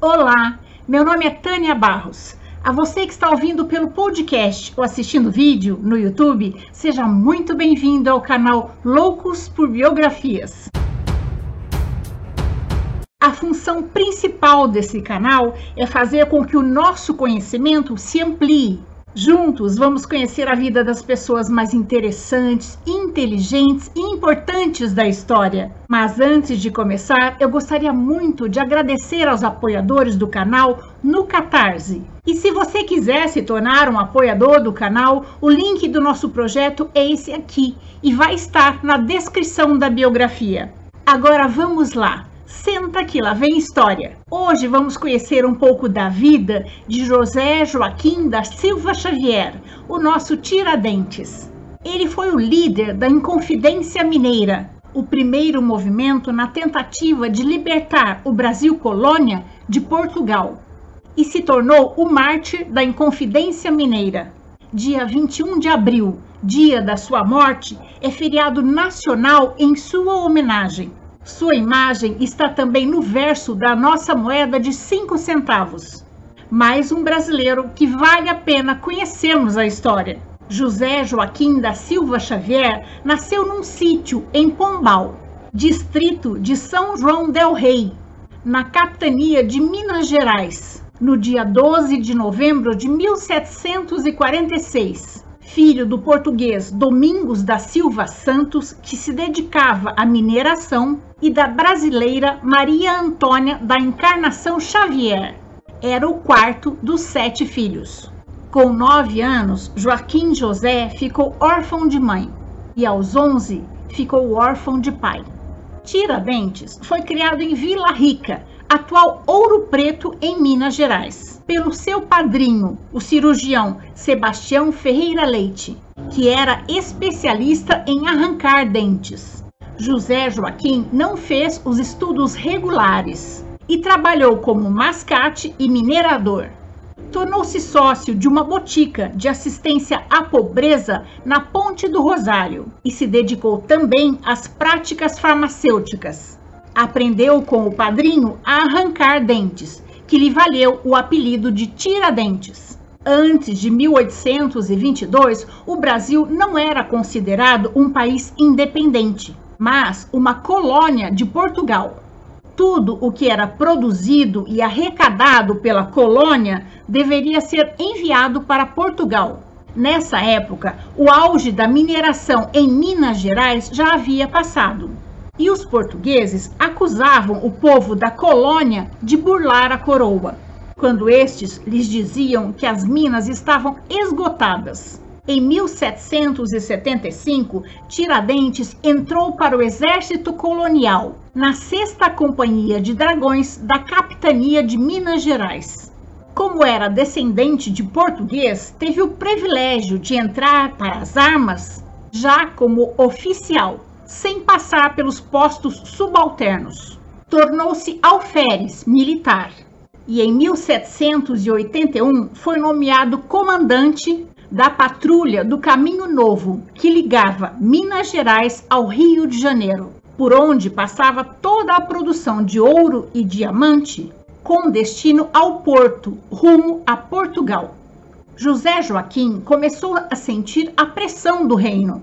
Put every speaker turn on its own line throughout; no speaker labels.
Olá, meu nome é Tânia Barros. A você que está ouvindo pelo podcast ou assistindo vídeo no YouTube, seja muito bem-vindo ao canal Loucos por Biografias. A função principal desse canal é fazer com que o nosso conhecimento se amplie Juntos vamos conhecer a vida das pessoas mais interessantes, inteligentes e importantes da história. Mas antes de começar, eu gostaria muito de agradecer aos apoiadores do canal no Catarse. E se você quiser se tornar um apoiador do canal, o link do nosso projeto é esse aqui e vai estar na descrição da biografia. Agora vamos lá. Senta que lá vem história. Hoje vamos conhecer um pouco da vida de José Joaquim da Silva Xavier, o nosso Tiradentes. Ele foi o líder da Inconfidência Mineira, o primeiro movimento na tentativa de libertar o Brasil colônia de Portugal, e se tornou o mártir da Inconfidência Mineira. Dia 21 de abril, dia da sua morte, é feriado nacional em sua homenagem. Sua imagem está também no verso da nossa moeda de cinco centavos. Mais um brasileiro que vale a pena conhecermos a história. José Joaquim da Silva Xavier nasceu num sítio em Pombal, distrito de São João del Rei, na capitania de Minas Gerais, no dia 12 de novembro de 1746 filho do português Domingos da Silva Santos, que se dedicava à mineração, e da brasileira Maria Antônia da Encarnação Xavier. Era o quarto dos sete filhos. Com nove anos, Joaquim José ficou órfão de mãe e aos onze ficou órfão de pai. Tiradentes foi criado em Vila Rica, atual Ouro Preto, em Minas Gerais, pelo seu padrinho, o cirurgião Sebastião Ferreira Leite, que era especialista em arrancar dentes. José Joaquim não fez os estudos regulares e trabalhou como mascate e minerador. Tornou-se sócio de uma botica de assistência à pobreza na Ponte do Rosário e se dedicou também às práticas farmacêuticas aprendeu com o padrinho a arrancar dentes, que lhe valeu o apelido de Tiradentes. Antes de 1822, o Brasil não era considerado um país independente, mas uma colônia de Portugal. Tudo o que era produzido e arrecadado pela colônia deveria ser enviado para Portugal. Nessa época, o auge da mineração em Minas Gerais já havia passado e os portugueses acusavam o povo da colônia de burlar a coroa, quando estes lhes diziam que as minas estavam esgotadas. Em 1775, Tiradentes entrou para o exército colonial, na sexta companhia de dragões da capitania de Minas Gerais. Como era descendente de português, teve o privilégio de entrar para as armas já como oficial sem passar pelos postos subalternos. Tornou-se alferes militar e em 1781 foi nomeado comandante da patrulha do Caminho Novo, que ligava Minas Gerais ao Rio de Janeiro, por onde passava toda a produção de ouro e diamante com destino ao porto, rumo a Portugal. José Joaquim começou a sentir a pressão do reino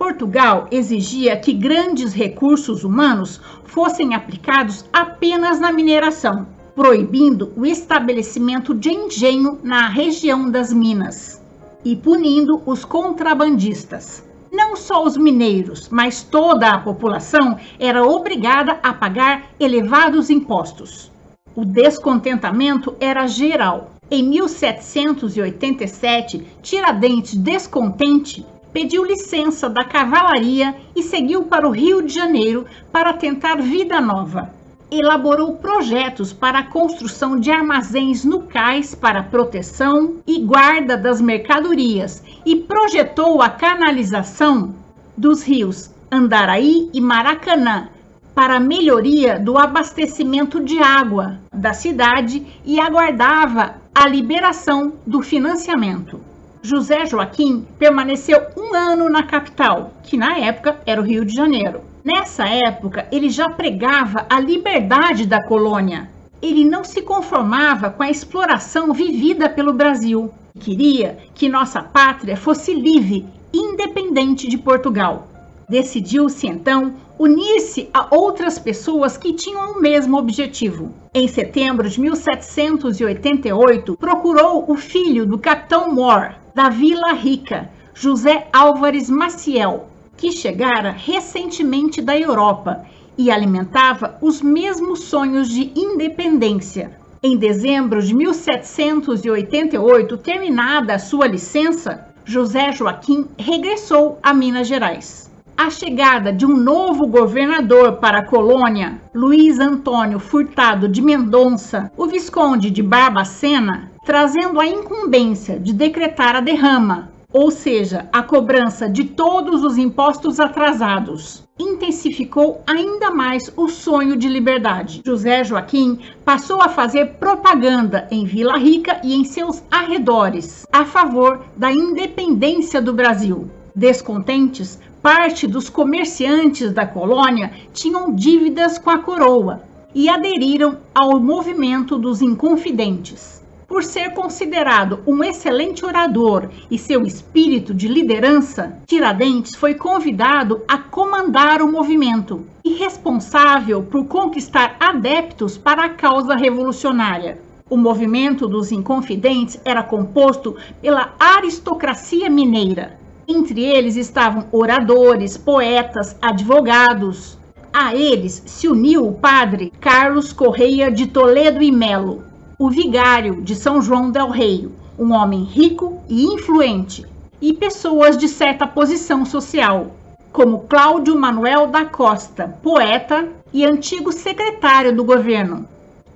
Portugal exigia que grandes recursos humanos fossem aplicados apenas na mineração, proibindo o estabelecimento de engenho na região das minas e punindo os contrabandistas. Não só os mineiros, mas toda a população era obrigada a pagar elevados impostos. O descontentamento era geral. Em 1787, Tiradentes, descontente, pediu licença da cavalaria e seguiu para o Rio de Janeiro para tentar vida nova. Elaborou projetos para a construção de armazéns no cais para proteção e guarda das mercadorias e projetou a canalização dos rios Andaraí e Maracanã para melhoria do abastecimento de água da cidade e aguardava a liberação do financiamento. José Joaquim permaneceu um ano na capital, que na época era o Rio de Janeiro. Nessa época, ele já pregava a liberdade da colônia ele não se conformava com a exploração vivida pelo Brasil. Queria que nossa pátria fosse livre, independente de Portugal. Decidiu-se então unir-se a outras pessoas que tinham o mesmo objetivo. Em setembro de 1788, procurou o filho do capitão Moore, da Vila Rica, José Álvares Maciel, que chegara recentemente da Europa e alimentava os mesmos sonhos de independência. Em dezembro de 1788, terminada a sua licença, José Joaquim regressou a Minas Gerais. A chegada de um novo governador para a colônia, Luiz Antônio Furtado de Mendonça, o Visconde de Barbacena, trazendo a incumbência de decretar a derrama, ou seja, a cobrança de todos os impostos atrasados, intensificou ainda mais o sonho de liberdade. José Joaquim passou a fazer propaganda em Vila Rica e em seus arredores a favor da independência do Brasil. Descontentes, parte dos comerciantes da colônia tinham dívidas com a coroa e aderiram ao movimento dos Inconfidentes. Por ser considerado um excelente orador e seu espírito de liderança, Tiradentes foi convidado a comandar o movimento e responsável por conquistar adeptos para a causa revolucionária. O movimento dos Inconfidentes era composto pela aristocracia mineira. Entre eles estavam oradores, poetas, advogados. A eles se uniu o padre Carlos Correia de Toledo e Melo, o vigário de São João del Rei, um homem rico e influente, e pessoas de certa posição social, como Cláudio Manuel da Costa, poeta e antigo secretário do governo,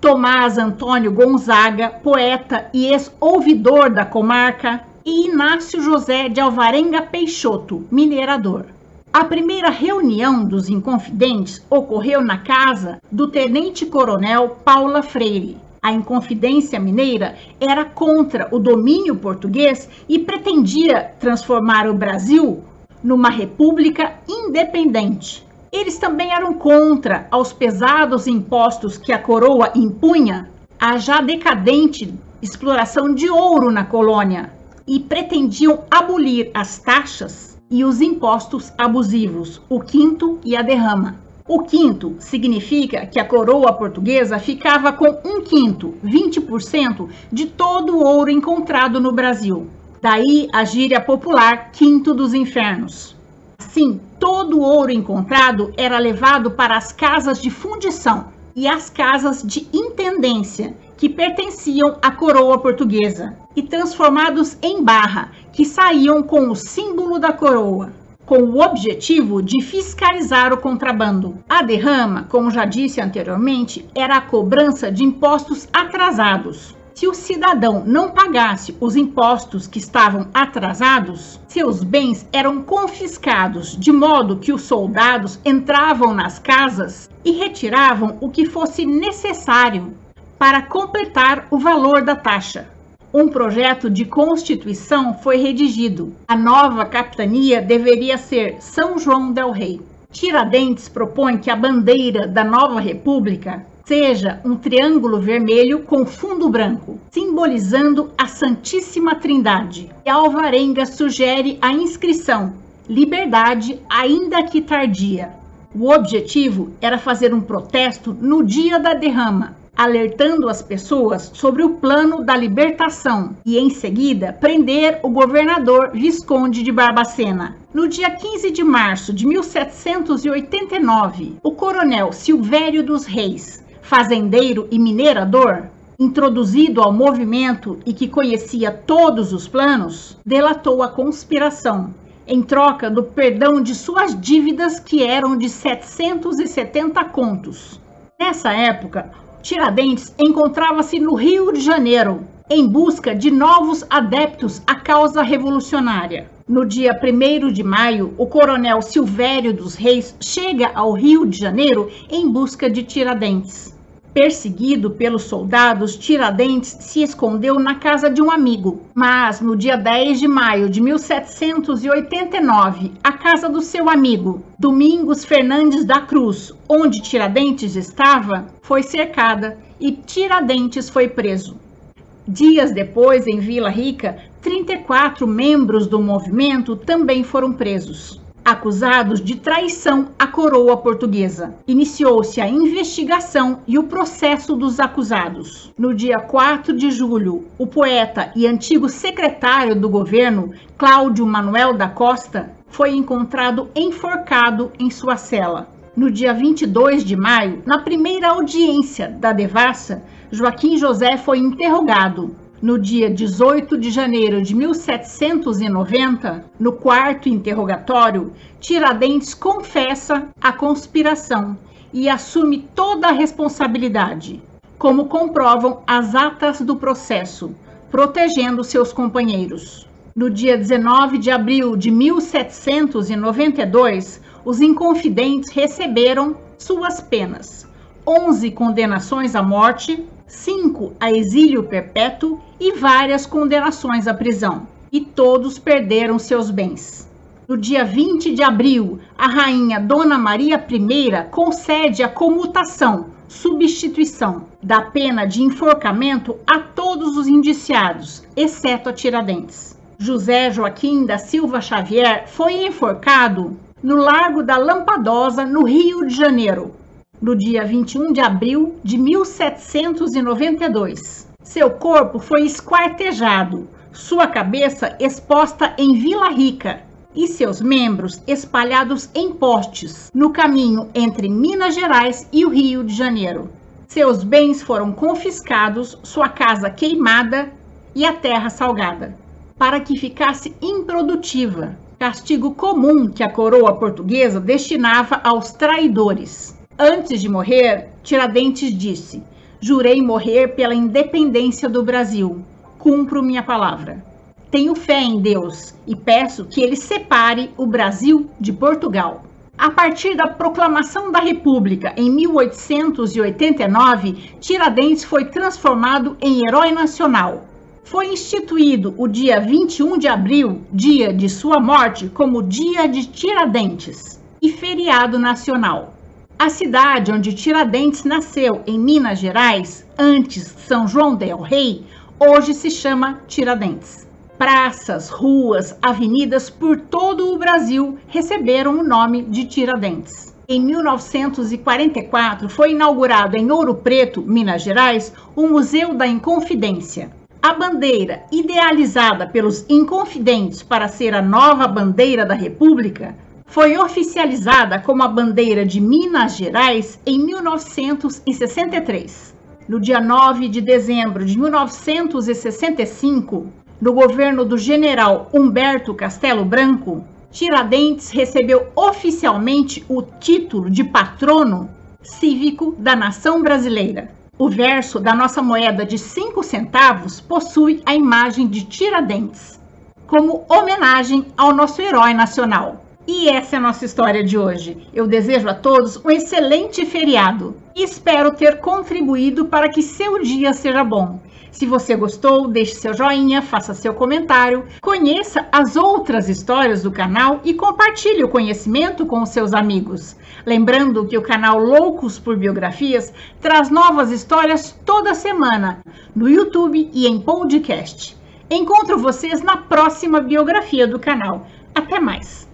Tomás Antônio Gonzaga, poeta e ex-ouvidor da comarca, e Inácio José de Alvarenga Peixoto, minerador. A primeira reunião dos Inconfidentes ocorreu na casa do tenente-coronel Paula Freire, a Inconfidência Mineira era contra o domínio português e pretendia transformar o Brasil numa república independente. Eles também eram contra aos pesados impostos que a coroa impunha à já decadente exploração de ouro na colônia e pretendiam abolir as taxas e os impostos abusivos, o quinto e a derrama. O quinto significa que a coroa portuguesa ficava com um quinto, 20%, de todo o ouro encontrado no Brasil. Daí a gíria popular quinto dos infernos. Assim, todo o ouro encontrado era levado para as casas de fundição e as casas de intendência, que pertenciam à coroa portuguesa, e transformados em barra, que saíam com o símbolo da coroa com o objetivo de fiscalizar o contrabando. A derrama, como já disse anteriormente, era a cobrança de impostos atrasados. Se o cidadão não pagasse os impostos que estavam atrasados, seus bens eram confiscados, de modo que os soldados entravam nas casas e retiravam o que fosse necessário para completar o valor da taxa um projeto de constituição foi redigido. A nova capitania deveria ser São João del Rei. Tiradentes propõe que a bandeira da nova república seja um triângulo vermelho com fundo branco, simbolizando a Santíssima Trindade. E Alvarenga sugere a inscrição Liberdade, ainda que tardia. O objetivo era fazer um protesto no dia da derrama, alertando as pessoas sobre o plano da libertação e, em seguida, prender o governador Visconde de Barbacena. No dia 15 de março de 1789, o coronel Silvério dos Reis, fazendeiro e minerador, introduzido ao movimento e que conhecia todos os planos, delatou a conspiração em troca do perdão de suas dívidas que eram de 770 contos. Nessa época, Tiradentes encontrava-se no Rio de Janeiro em busca de novos adeptos à causa revolucionária. No dia 1 de maio, o coronel Silvério dos Reis chega ao Rio de Janeiro em busca de Tiradentes. Perseguido pelos soldados, Tiradentes se escondeu na casa de um amigo. Mas no dia 10 de maio de 1789, a casa do seu amigo, Domingos Fernandes da Cruz, onde Tiradentes estava, foi cercada e Tiradentes foi preso. Dias depois, em Vila Rica, 34 membros do movimento também foram presos acusados de traição à coroa portuguesa. Iniciou-se a investigação e o processo dos acusados. No dia 4 de julho, o poeta e antigo secretário do governo, Cláudio Manuel da Costa, foi encontrado enforcado em sua cela. No dia 22 de maio, na primeira audiência da devassa, Joaquim José foi interrogado no dia 18 de janeiro de 1790, no quarto interrogatório, Tiradentes confessa a conspiração e assume toda a responsabilidade, como comprovam as atas do processo, protegendo seus companheiros. No dia 19 de abril de 1792, os inconfidentes receberam suas penas: 11 condenações à morte, cinco a exílio perpétuo e várias condenações à prisão. E todos perderam seus bens. No dia 20 de abril, a rainha Dona Maria I concede a comutação, substituição da pena de enforcamento a todos os indiciados, exceto a Tiradentes. José Joaquim da Silva Xavier foi enforcado no Largo da Lampadosa, no Rio de Janeiro, no dia 21 de abril de 1792. Seu corpo foi esquartejado, sua cabeça exposta em Vila Rica e seus membros espalhados em postes no caminho entre Minas Gerais e o Rio de Janeiro. Seus bens foram confiscados, sua casa queimada e a terra salgada, para que ficasse improdutiva, castigo comum que a coroa portuguesa destinava aos traidores. Antes de morrer, Tiradentes disse: Jurei morrer pela independência do Brasil. Cumpro minha palavra. Tenho fé em Deus e peço que ele separe o Brasil de Portugal. A partir da proclamação da República em 1889, Tiradentes foi transformado em herói nacional. Foi instituído o dia 21 de abril, dia de sua morte, como Dia de Tiradentes e feriado nacional. A cidade onde Tiradentes nasceu, em Minas Gerais, antes São João del Rei, hoje se chama Tiradentes. Praças, ruas, avenidas por todo o Brasil receberam o nome de Tiradentes. Em 1944, foi inaugurado em Ouro Preto, Minas Gerais, o Museu da Inconfidência. A bandeira, idealizada pelos Inconfidentes para ser a nova bandeira da República, foi oficializada como a bandeira de Minas Gerais em 1963. No dia 9 de dezembro de 1965, no governo do general Humberto Castelo Branco, Tiradentes recebeu oficialmente o título de patrono cívico da nação brasileira. O verso da nossa moeda de 5 centavos possui a imagem de Tiradentes, como homenagem ao nosso herói nacional. E essa é a nossa história de hoje. Eu desejo a todos um excelente feriado e espero ter contribuído para que seu dia seja bom. Se você gostou, deixe seu joinha, faça seu comentário, conheça as outras histórias do canal e compartilhe o conhecimento com os seus amigos. Lembrando que o canal Loucos por Biografias traz novas histórias toda semana no YouTube e em podcast. Encontro vocês na próxima biografia do canal. Até mais!